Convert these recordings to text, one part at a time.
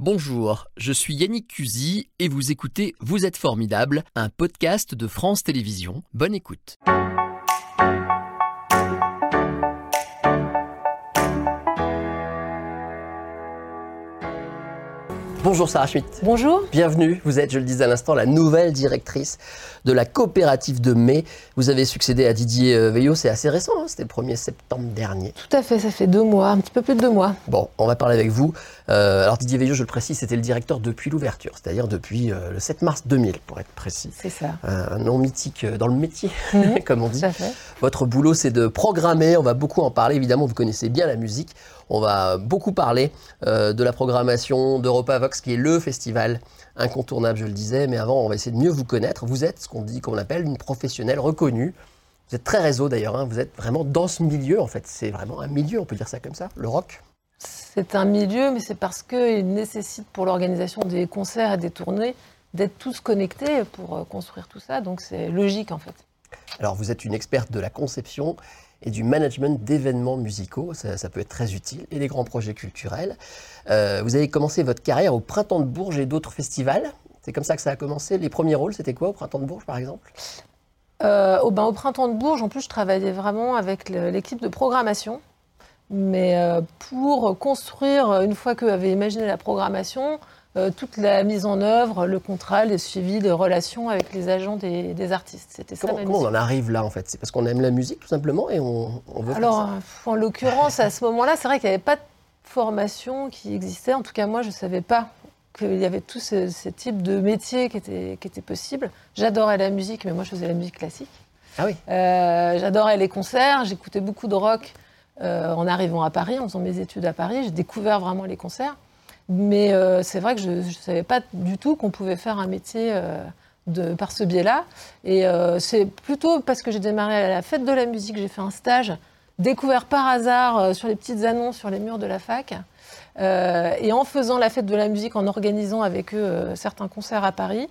Bonjour, je suis Yannick Cusy et vous écoutez Vous êtes formidable, un podcast de France Télévisions. Bonne écoute. Bonjour Sarah Schmitt. Bonjour. Bienvenue. Vous êtes, je le disais à l'instant, la nouvelle directrice de la coopérative de mai. Vous avez succédé à Didier euh, Veillot, c'est assez récent, hein, c'était le 1er septembre dernier. Tout à fait, ça fait deux mois, un petit peu plus de deux mois. Bon, on va parler avec vous. Euh, alors Didier Veillot, je le précise, c'était le directeur depuis l'ouverture, c'est-à-dire depuis euh, le 7 mars 2000, pour être précis. C'est ça. un nom mythique dans le métier, Mhm. comme on dit. Tout à fait. Votre boulot, c'est de programmer. On va beaucoup en parler. Évidemment, vous connaissez bien la musique. On va beaucoup parler euh, de la programmation d'Europa Vox, qui est le festival incontournable, je le disais. Mais avant, on va essayer de mieux vous connaître. Vous êtes ce qu'on dit, qu'on appelle une professionnelle reconnue. Vous êtes très réseau d'ailleurs. hein. Vous êtes vraiment dans ce milieu. En fait, c'est vraiment un milieu. On peut dire ça comme ça. Le rock. C'est un milieu, mais c'est parce qu'il nécessite pour l'organisation des concerts et des tournées d'être tous connectés pour euh, construire tout ça. Donc c'est logique en fait. Alors, vous êtes une experte de la conception et du management d'événements musicaux. Ça, peut être très utile. Et des grands projets culturels. Euh, vous avez commencé votre carrière au Printemps de Bourges et d'autres festivals. C'est comme ça que ça a commencé. Les premiers rôles, c'était quoi au Printemps de Bourges, par exemple? Euh, au, ben, au printemps de Bourges, en plus, je travaillais vraiment avec l'équipe de programmation. Mais euh, pour construire, une fois qu'eux avaient imaginé la programmation, euh, toute la mise en œuvre, le contrat, les suivis, les relations avec les agents des, des artistes. C'était ça comment, ma comment on en arrive là, en fait? C'est parce qu'on aime la musique, tout simplement, et on, on veut faire Alors, ça euh, en l'occurrence, à ce moment-là, c'est vrai qu'il n'y avait pas de formation qui existait. En tout cas, moi, je ne savais pas qu'il y avait tous ces, ces types de métiers qui étaient, qui étaient possibles. J'adorais la musique, mais moi, je faisais la musique classique. Ah oui Euh, J'adorais les concerts, j'écoutais beaucoup de rock euh, en arrivant à Paris, en faisant mes études à Paris. J'ai découvert vraiment les concerts. Mais euh, c'est vrai que je ne savais pas du tout qu'on pouvait faire un métier euh, de, par ce biais-là. Et euh, c'est plutôt parce que j'ai démarré à la fête de la musique, j'ai fait un stage découvert par hasard euh, sur les petites annonces sur les murs de la fac. Euh, et en faisant la fête de la musique, en organisant avec eux euh, certains concerts à Paris,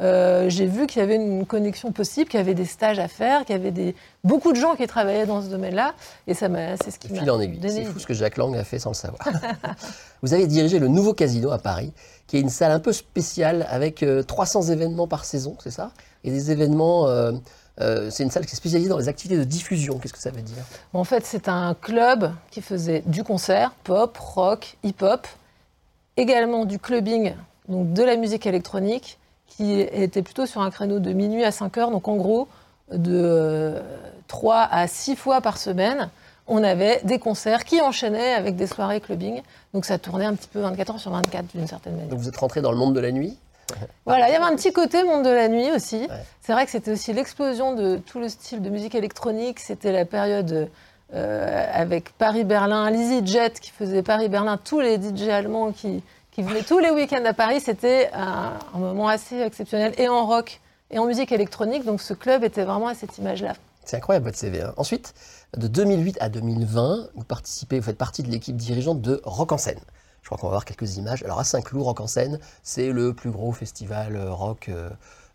euh, j'ai vu qu'il y avait une connexion possible, qu'il y avait des stages à faire, qu'il y avait des, beaucoup de gens qui travaillaient dans ce domaine-là. Et ça m'a, c'est ce qui m'a fil en aiguille. C'est fou ce que Jacques Lang a fait sans le savoir. vous avez dirigé le nouveau casino à Paris, qui est une salle un peu spéciale avec euh, 300 événements par saison, c'est ça? Et des événements. Euh, euh, c'est une salle qui est spécialisée dans les activités de diffusion. Qu'est-ce que ça veut dire? En fait, c'est un club qui faisait du concert, pop, rock, hip-hop, également du clubbing, donc de la musique électronique, qui était plutôt sur un créneau de minuit à 5 heures. Donc en gros, de 3 à 6 fois par semaine, on avait des concerts qui enchaînaient avec des soirées clubbing. Donc ça tournait un petit peu 24 heures sur 24 d'une certaine manière. Donc vous êtes rentré dans le monde de la nuit? Voilà, il y avait un petit côté monde de la nuit aussi. C'est vrai que c'était aussi l'explosion de tout le style de musique électronique. C'était la période euh, avec Paris-Berlin, Jet qui faisait Paris-Berlin, tous les DJ allemands qui, qui venaient tous les week-ends à Paris. C'était un, un moment assez exceptionnel et en rock et en musique électronique. Donc ce club était vraiment à cette image-là. C'est incroyable votre CV. hein. Ensuite, de 2008 à 2020, vous participez, vous faites partie de l'équipe dirigeante de Rock en scène. Je crois qu'on va voir quelques images. Alors à Saint-Cloud, Rock en scène, c'est le plus gros festival euh, rock, euh,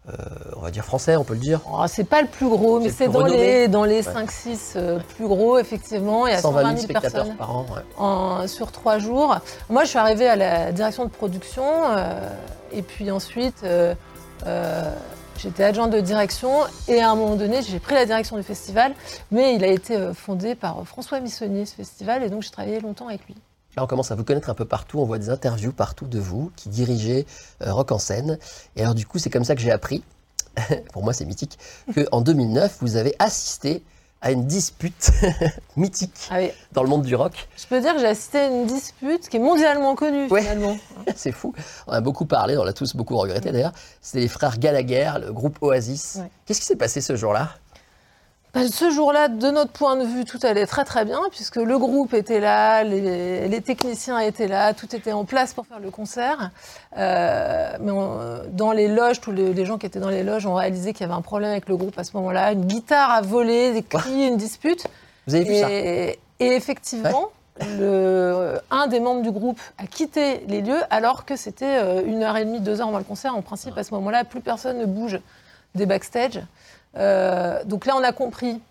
euh, on va dire français, on peut le dire. Oh, c'est pas le plus gros, mais C'est le dans renommé. les, dans les 5-6 plus gros, effectivement. Il y a 120 000 120 000 spectateurs personnes. par an. ouais. en- sur trois jours. Moi, je suis arrivée à la direction de production euh, et puis ensuite, j'étais adjointe de direction et à un moment donné, j'ai pris la direction du festival, mais il a été fondé par François Missonnier, ce festival, et donc j'ai travaillé longtemps avec lui. Là, on commence à vous connaître un peu partout. On voit des interviews partout de vous qui dirigez euh, Rock en scène. Et alors, du coup, c'est comme ça que j'ai appris, pour moi, c'est mythique, qu'en 2009, vous avez assisté à une dispute mythique Ah oui. dans le monde du rock. Je peux dire que j'ai assisté à une dispute qui est mondialement connue Ouais. finalement. c'est fou. On a beaucoup parlé, on l'a tous beaucoup regretté d'ailleurs. C'était les frères Gallagher, le groupe Oasis. Ouais. Qu'est-ce qui s'est passé ce jour-là? Bah, ce jour-là, de notre point de vue, tout allait très très bien, puisque le groupe était là, les, les techniciens étaient là, tout était en place pour faire le concert. Euh, mais on- dans les loges, tous les, les gens qui étaient dans les loges ont réalisé qu'il y avait un problème avec le groupe à ce moment-là. Une guitare a volé, des cris, une dispute. Vous avez vu ça Et, et effectivement, le, un des membres du groupe a quitté les lieux alors que c'était euh, une heure et demie, deux heures avant le concert. En principe, à ce moment-là, plus personne ne bouge des backstage. Euh, donc là, on a compris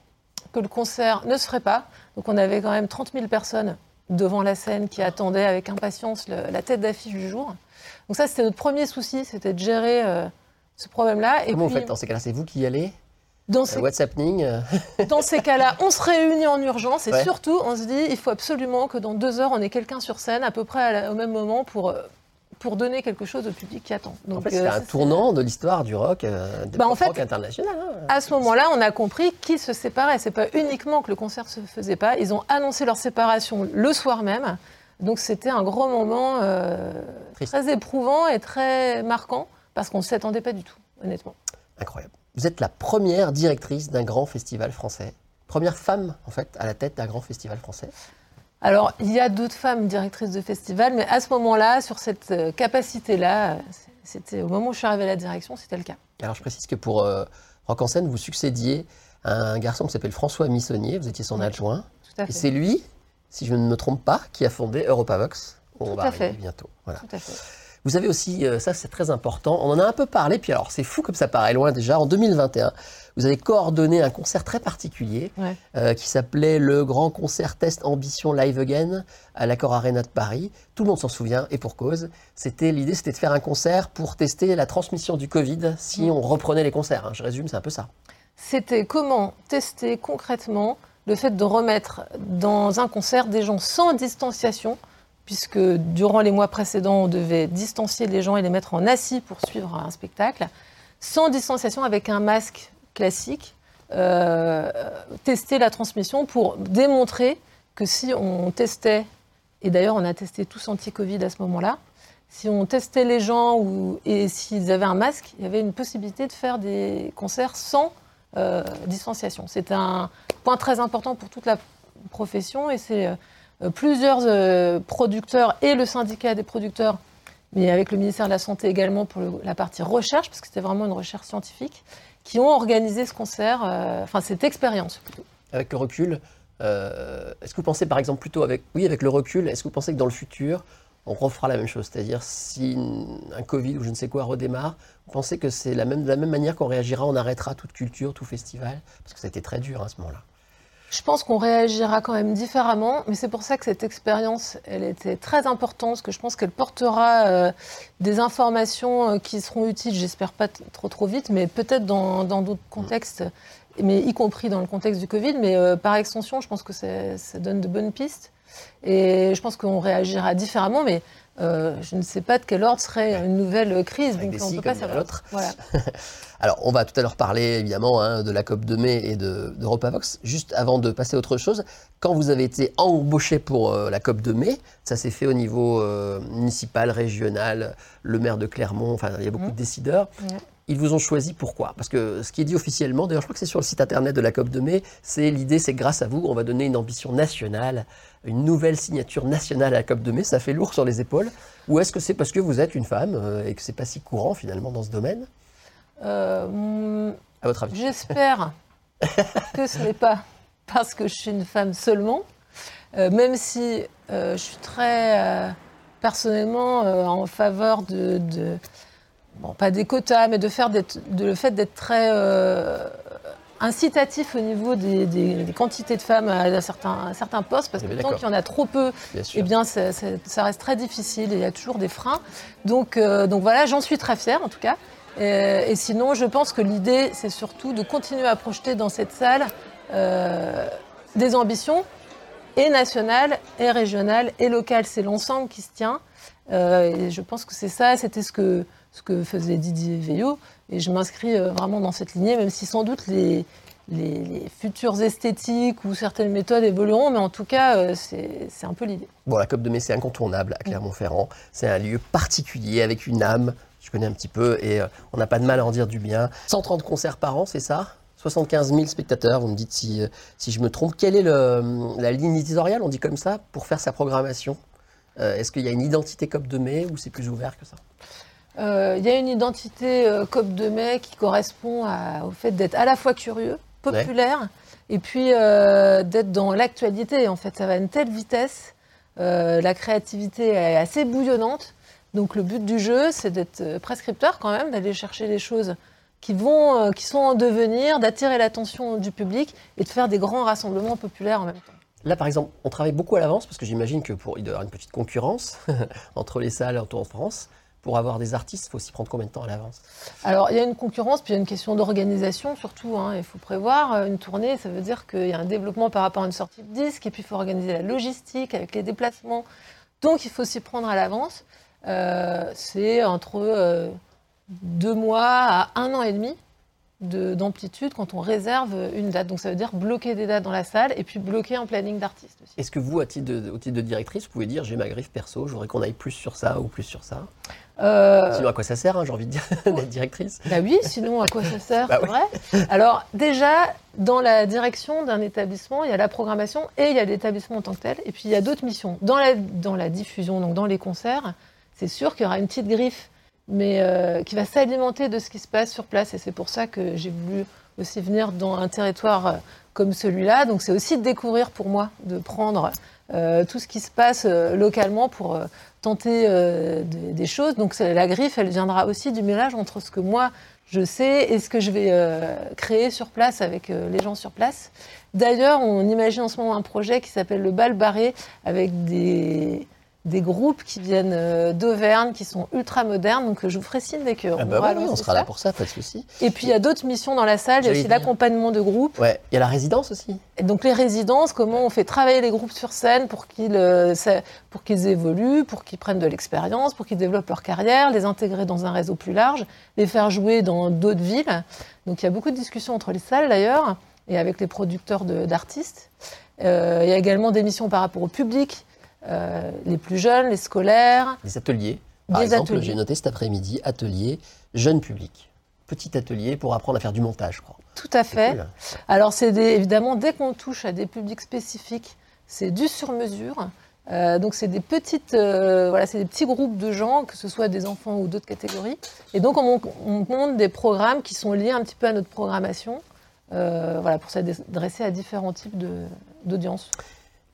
que le concert ne se ferait pas. Donc on avait quand même 30 000 personnes devant la scène qui attendaient avec impatience le- la tête d'affiche du jour. Donc ça, c'était notre premier souci, c'était de gérer euh, ce problème-là. Comment puis, vous faites dans ces cas-là? C'est vous qui y allez? Dans Euh, ces, euh, dans ces cas-là, on se réunit en urgence et Ouais. surtout, on se dit, il faut absolument que dans deux heures, on ait quelqu'un sur scène à peu près la- au même moment pour, pour donner quelque chose au public qui attend. En fait, c'était euh, un tournant de l'histoire du rock, euh, Bah, en fait, rock international. hein. À ce moment-là, on a compris qu'ils se séparaient. C'est pas uniquement que le concert se faisait pas. Ils ont annoncé leur séparation le soir même. Donc c'était un gros moment euh, très éprouvant et très marquant parce qu'on ne s'y attendait pas du tout, honnêtement. Incroyable. Vous êtes la première directrice d'un grand festival français. Première femme, en fait, à la tête d'un grand festival français. Alors, il y a d'autres femmes directrices de festival, mais à ce moment-là, sur cette euh, capacité-là, euh, c'était au moment où je suis arrivée à la direction, c'était le cas. Alors, je précise que pour euh, Rock en scène, vous succédiez à un garçon qui s'appelle François Missonnier. Vous étiez son Oui. adjoint. Tout à Et fait. c'est lui, si je ne me trompe pas, qui a fondé Europavox. Tout va à arriver fait. bientôt. Voilà. Tout à fait. Vous avez aussi, euh, ça c'est très important, on en a un peu parlé, puis alors c'est fou comme ça paraît loin déjà, en 2021, vous avez coordonné un concert très particulier Ouais. euh, qui s'appelait le Grand Concert Test Ambition Live Again à l'Accor Arena de Paris. Tout le monde s'en souvient, et pour cause. C'était L'idée c'était de faire un concert pour tester la transmission du Covid si on reprenait les concerts. hein. Je résume, c'est un peu ça. c'était comment tester concrètement le fait de remettre dans un concert des gens sans distanciation, puisque durant les mois précédents, on devait distancier les gens et les mettre en assis pour suivre un spectacle, sans distanciation avec un masque classique, euh, tester la transmission pour démontrer que si on testait, et d'ailleurs on a testé tous anti-Covid à ce moment-là, si on testait les gens et s'ils avaient un masque, il y avait une possibilité de faire des concerts sans euh, distanciation. C'est un point très important pour toute la profession et c'est euh, plusieurs euh, producteurs et le syndicat des producteurs, mais avec le ministère de la Santé également pour la partie recherche, parce que c'était vraiment une recherche scientifique, qui ont organisé ce concert, euh, enfin cette expérience. plutôt. Avec le recul, euh, est-ce que vous pensez par exemple plutôt avec, oui, avec le recul, est-ce que vous pensez que dans le futur, on refera la même chose? C'est-à-dire si un Covid ou je ne sais quoi redémarre, vous pensez que c'est la même, de la même manière qu'on réagira, on arrêtera toute culture, tout festival? Parce que ça a été très dur à ce moment-là. Je pense qu'on réagira quand même différemment, mais c'est pour ça que cette expérience, elle était très importante, parce que je pense qu'elle portera euh, des informations euh, qui seront utiles, j'espère pas trop trop vite, mais peut-être dans d'autres contextes, mais y compris dans le contexte du Covid, mais euh, par extension, je pense que ça donne de bonnes pistes. Et je pense qu'on réagira différemment, mais euh, je ne sais pas de quel ordre serait une nouvelle crise, Avec donc on ne peut pas savoir. l'autre. Voilà. Alors, on va tout à l'heure parler évidemment hein, de la COP de mai et de, d'EuropaVox. Juste avant de passer à autre chose, quand vous avez été embauché pour euh, la COP de mai, ça s'est fait au niveau euh, municipal, régional, le maire de Clermont, enfin, il y a beaucoup Mhm. de décideurs. Ils vous ont choisi pourquoi? Parce que ce qui est dit officiellement, d'ailleurs je crois que c'est sur le site internet de la COP de mai, c'est l'idée, c'est grâce à vous, on va donner une ambition nationale, une nouvelle signature nationale à la COP de mai, ça fait lourd sur les épaules. Ou est-ce que c'est parce que vous êtes une femme euh, et que c'est pas si courant finalement dans ce domaine? Euh, hum, À votre avis? J'espère que ce n'est pas parce que je suis une femme seulement, euh, même si euh, je suis très personnellement en faveur de, de- bon, pas des quotas, mais de faire de le fait d'être très euh, incitatif au niveau des, des- des quantités de femmes à, certains, à certains postes, parce Eh que tant qu'il y en a trop peu, Bien eh bien, ça, ça- ça reste très difficile et il y a toujours des freins. Donc, euh, donc voilà, j'en suis très fière en tout cas. Et sinon, je pense que l'idée, c'est surtout de continuer à projeter dans cette salle euh, des ambitions et nationales, et régionales, et locales. C'est l'ensemble qui se tient. Euh, et je pense que c'est ça, c'était ce que, ce que faisait Didier Veillot. Et je m'inscris euh, vraiment dans cette lignée, même si sans doute les, futures esthétiques ou certaines méthodes évolueront, mais en tout cas, euh, c'est un peu l'idée. Bon, la COP de mai, c'est incontournable à Clermont-Ferrand. C'est un lieu particulier avec une âme. Je connais un petit peu et euh, on n'a pas de mal à en dire du bien. 130 concerts par an, c'est ça? 75 000 spectateurs, vous me dites si, si je me trompe. Quelle est la ligne éditoriale, on dit comme ça, pour faire sa programmation? Est-ce qu'il y a une identité COP de mai ou c'est plus ouvert que ça? Euh, Il y a une identité euh, COP de mai qui correspond à- au fait d'être à la fois curieux, populaire, et puis euh, d'être dans l'actualité. En fait, ça va à une telle vitesse, euh, la créativité est assez bouillonnante. Donc le but du jeu, c'est d'être euh, prescripteur quand même, d'aller chercher des choses qui, vont, euh, qui sont en devenir, d'attirer l'attention du public et de faire des grands rassemblements populaires en même temps. Là, par exemple, on travaille beaucoup à l'avance parce que j'imagine que pour il doit y avoir une petite concurrence entre les salles autour en France. Pour avoir des artistes, il faut s'y prendre combien de temps à l'avance? Alors, il y a une concurrence, puis il y a une question d'organisation surtout. hein. Il faut prévoir euh, une tournée, ça veut dire qu'il y a un développement par rapport à une sortie de disque, et puis il faut organiser la logistique avec les déplacements. Donc, il faut s'y prendre à l'avance. Euh, C'est entre euh, deux mois à un an et demi de- d'amplitude quand on réserve une date. Donc, ça veut dire bloquer des dates dans la salle et puis bloquer un planning d'artistes aussi. Est-ce que vous, à titre de, au titre de directrice, vous pouvez dire j'ai ma griffe perso, je voudrais qu'on aille plus sur ça ou plus sur ça? Euh, Sinon, à quoi ça sert, hein, j'ai envie de dire, d'être directrice? Bah oui, sinon à quoi ça sert, Bah c'est oui. vrai. Alors déjà, dans la direction d'un établissement, il y a la programmation et il y a l'établissement en tant que tel. Et puis il y a d'autres missions. Dans la, dans la diffusion, donc dans les concerts, c'est sûr qu'il y aura une petite griffe, mais euh, qui va s'alimenter de ce qui se passe sur place. Et c'est pour ça que j'ai voulu aussi venir dans un territoire euh, comme celui-là. Donc c'est aussi de découvrir pour moi, de prendre tout ce qui se passe euh, localement pour euh, tenter euh, des, choses. Donc la griffe, elle viendra aussi du mélange entre ce que moi je sais et ce que je vais euh, créer sur place avec euh, les gens sur place. D'ailleurs, on imagine en ce moment un projet qui s'appelle le bal barré avec des, des groupes qui viennent euh, d'Auvergne, qui sont ultra modernes. Donc euh, je vous ferai signe dès qu'on Ah bah aura oui, on sera ça. là pour ça, pas de souci. Et puis il y a d'autres missions dans la salle. Il y a aussi l'accompagnement de groupes. Ouais, il y a la résidence aussi. Et donc les résidences, comment on fait travailler les groupes sur scène pour qu'ils euh, pour qu'ils évoluent, pour qu'ils prennent de l'expérience, pour qu'ils développent leur carrière, les intégrer dans un réseau plus large, les faire jouer dans d'autres villes. Donc il y a beaucoup de discussions entre les salles d'ailleurs et avec les producteurs d'artistes. Euh, il y a également des missions par rapport au public, euh, les plus jeunes, les scolaires. Des ateliers. Par Des exemple, j'ai noté cet après-midi, atelier jeune public. Petit atelier pour apprendre à faire du montage, je crois. Tout à fait. cool. Alors, c'est évidemment, dès qu'on touche à des publics spécifiques, c'est du sur-mesure. Euh, donc, c'est des, petites, euh, voilà, c'est des petits groupes de gens, que ce soit des enfants ou d'autres catégories. Et donc, on, on monte des programmes qui sont liés un petit peu à notre programmation, euh, voilà, pour s'adresser à différents types de- d'audience.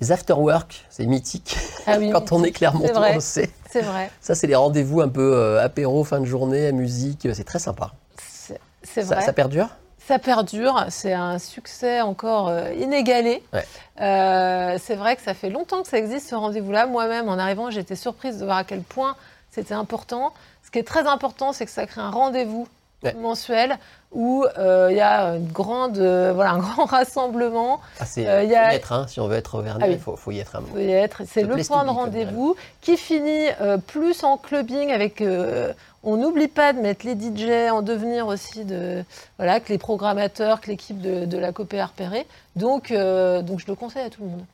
Les after-work, c'est mythique. Ah oui, Quand on est clairement c'est vrai. on sait. C'est vrai. Ça, c'est les rendez-vous un peu euh, apéro, fin de journée, musique. euh, C'est très sympa. C'est Ça, vrai. ça perdure? Ça perdure, c'est un succès encore euh, inégalé. Ouais. Euh, c'est vrai que ça fait longtemps que ça existe ce rendez-vous-là. Moi-même, en arrivant, j'étais surprise de voir à quel point c'était important. Ce qui est très important, c'est que ça crée un rendez-vous Ouais. mensuel où euh, il y a une grande, euh, voilà, un grand rassemblement. ah, Euh, il y faut a- y être, hein, si on veut être auvergnat, Ah oui. il faut, faut y être un Il moment. faut y être. C'est Le point de rendez-vous qui finit euh, plus en clubbing avec. on n'oublie pas de mettre les DJ en devenir aussi de voilà que les programmateurs, que l'équipe de, de la Copé a repéré. Donc donc je le conseille à tout le monde.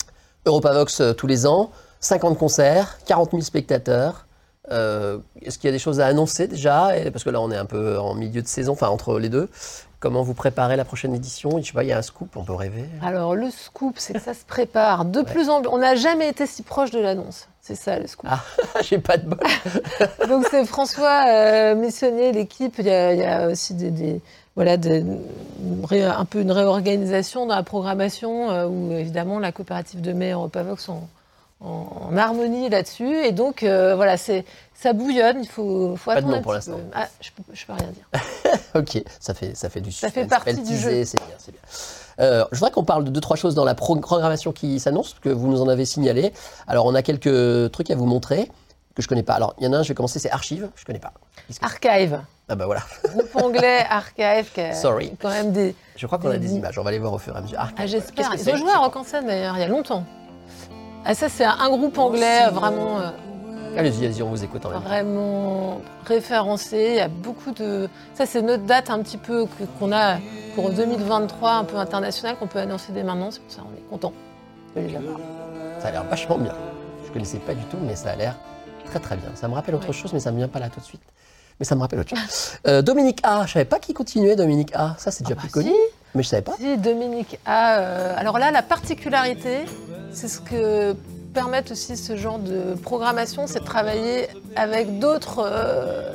Europavox tous les ans, 50 concerts, 40 000 spectateurs. Euh, Est-ce qu'il y a des choses à annoncer déjà Et- Parce que là, on est un peu en milieu de saison, enfin entre les deux. Comment vous préparez la prochaine édition? Je sais pas, il y a un scoop, on peut rêver. Alors le scoop, c'est que ça se prépare de plus en plus. On n'a jamais été si proche de l'annonce. C'est ça le scoop. Ah, j'ai pas de bol. Donc c'est François euh, Missionnier, l'équipe. Il y, a- il y a aussi des, des- voilà, des- un peu une réorganisation dans la programmation euh, où évidemment la coopérative de mai et Europavox sont en, en harmonie là-dessus. Et donc euh, voilà, c'est ça bouillonne. Il faut, faut Pas de attendre nom un pour l'instant. Ah, je, peux, je peux rien dire. ok, ça fait, ça fait du Ça fait partie du teaser, jeu. C'est bien, c'est bien. Euh, je voudrais qu'on parle de deux, trois choses dans la pro- programmation qui s'annonce, que vous nous en avez signalé. Alors, on a quelques trucs à vous montrer que je connais pas. Alors, il y en a un, je vais commencer, c'est Archive, je connais pas. Archive, Ah bah voilà, groupe anglais Archive, qui a Sorry. quand même des. je crois qu'on a des images, on va les voir au fur et à mesure. Archive, Ah, j'espère. Ils ont joué à Rock en scène d'ailleurs il y a longtemps. Ah ça c'est un groupe anglais vraiment. euh, Allez-y, allez-y, on vous écoute en même temps. vraiment référencé. Il y a beaucoup de. Ça, c'est notre date un petit peu qu'on a pour 2023, un peu international, qu'on peut annoncer dès maintenant. C'est pour ça qu'on est content de les avoir. Ça a l'air vachement bien. Je connaissais pas du tout, mais ça a l'air très très bien. Ça me rappelle autre Ouais. chose, mais ça me vient pas là tout de suite. Mais ça me rappelle autre chose. Euh, Dominique A, je savais pas qui continuait Dominique A. Ça, c'est déjà Ah plus bah connu, si. mais je savais pas. Si, Dominique A. euh, alors là, la particularité, c'est ce que permettent aussi ce genre de programmation, c'est de travailler avec d'autres. euh,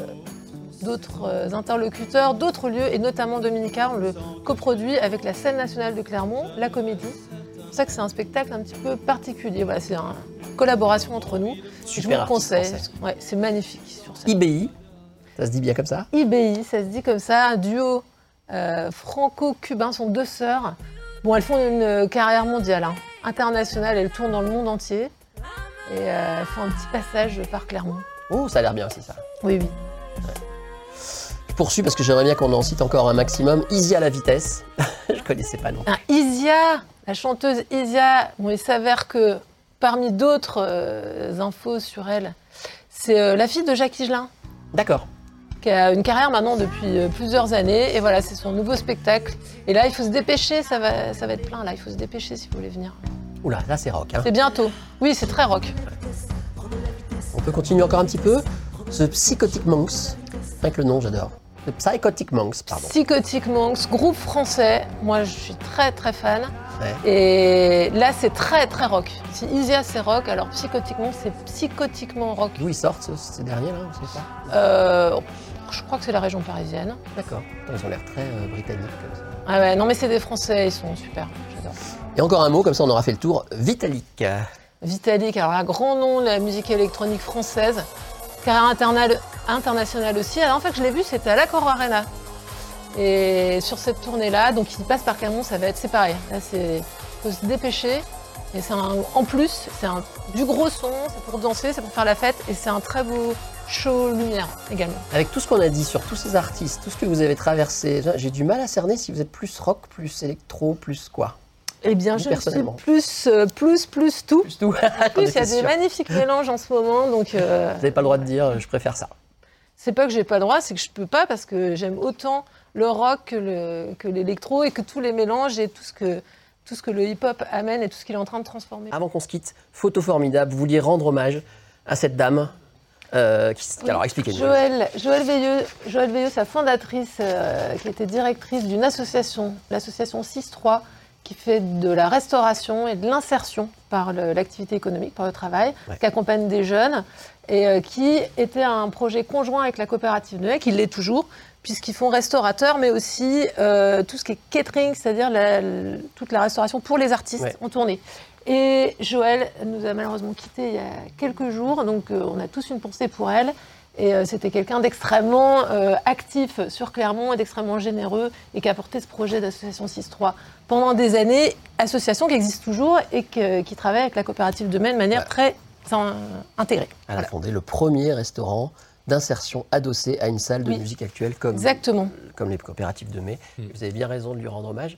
d'autres euh, interlocuteurs, d'autres lieux, et notamment Dominique A, on le coproduit avec la scène nationale de Clermont, la comédie. C'est pour ça que c'est un spectacle un petit peu particulier. Voilà, c'est une collaboration entre nous. Je vous le conseille. Ouais, c'est magnifique sur scène. IBI, ça se dit bien comme ça IBI, ça se dit comme ça, un duo euh, franco-cubain, sont deux sœurs. Bon, elles font une carrière mondiale. hein. Internationale. Elle tourne dans le monde entier. Et euh, elle fait un petit passage par Clermont. Oh, ça a l'air bien aussi ça. Oui, oui. Je poursuis parce que j'aimerais bien qu'on en cite encore un maximum. Isia la vitesse. je connaissais pas non. Un Isia, la chanteuse Isia, bon, il s'avère que parmi d'autres euh, infos sur elle, c'est euh, la fille de Jacques Higelin, D'accord. Qui a une carrière maintenant depuis euh, plusieurs années. Et voilà, c'est son nouveau spectacle. Et là, il faut se dépêcher, ça va, ça va être plein là. Il faut se dépêcher si vous voulez venir. Oula, là c'est rock. hein. C'est bientôt. Oui, c'est très rock. On peut continuer encore un petit peu. The Psychotic Monks. Avec le nom, j'adore. The Psychotic Monks, pardon. Psychotic Monks, groupe français. Moi, je suis très très fan. Ouais. Et là, c'est très très rock. Si Isia c'est rock, alors Psychotic Monks c'est psychotiquement rock. D'où ils sortent ce- ces derniers là, on sait pas Euh, je crois que c'est la région parisienne. D'accord. Ils ont l'air très euh, britanniques comme ça. Ah ouais, non mais c'est des Français, ils sont super. J'adore. Et encore un mot, comme ça on aura fait le tour. Vitalik. Vitalik, alors un grand nom de la musique électronique française, carrière internale- internationale aussi. Fois que je l'ai vu, c'était à l'Accor Arena. Et sur cette tournée-là, donc il passe par Clermont, ça va être séparé. Là, c'est faut se dépêcher. Et c'est un- en plus, c'est un- du gros son, c'est pour danser, c'est pour faire la fête, et c'est un très beau show lumière également. Avec tout ce qu'on a dit sur tous ces artistes, tout ce que vous avez traversé, j'ai du mal à cerner si vous êtes plus rock, plus électro, plus quoi. Eh bien, Vous, je suis personnellement. plus, euh, plus, plus tout. Plus tout. En plus, il y a des Vous magnifiques mélanges en ce moment, donc euh, n'avez pas le droit de dire, je préfère ça. c'est pas que j'ai pas le droit, c'est que je peux pas parce que j'aime autant le rock que le- que l'électro et que tous les mélanges et tout ce que tout ce que le hip-hop amène et tout ce qu'il est en train de transformer. Avant qu'on se quitte, photo formidable, vous vouliez rendre hommage à cette dame. euh, qui, Oui. Alors expliquez-nous. Joël, Joël Veilleux, Joël Veilleux, sa fondatrice, euh, qui était directrice d'une association, l'association 6-3, qui fait de la restauration et de l'insertion par l'activité économique, par le travail, Ouais. qui accompagne des jeunes, et euh, qui était un projet conjoint avec la coopérative de qui l'est toujours, puisqu'ils font restaurateur, mais aussi euh, tout ce qui est catering, c'est-à-dire toute la restauration pour les artistes Ouais. en tournée. Et Joël nous a malheureusement quittés il y a quelques jours, donc euh, on a tous une pensée pour elle. Et euh, c'était quelqu'un d'extrêmement euh, actif sur Clermont et d'extrêmement généreux et qui a porté ce projet d'association 6-3 pendant des années, association qui existe toujours et que- qui travaille avec la coopérative de Mai de manière Ouais. très euh, intégrée. Elle a fondé le premier restaurant d'insertion adossé à une salle de Oui. musique actuelle comme, Exactement. comme les coopératives de mai. Vous avez bien raison de lui rendre hommage.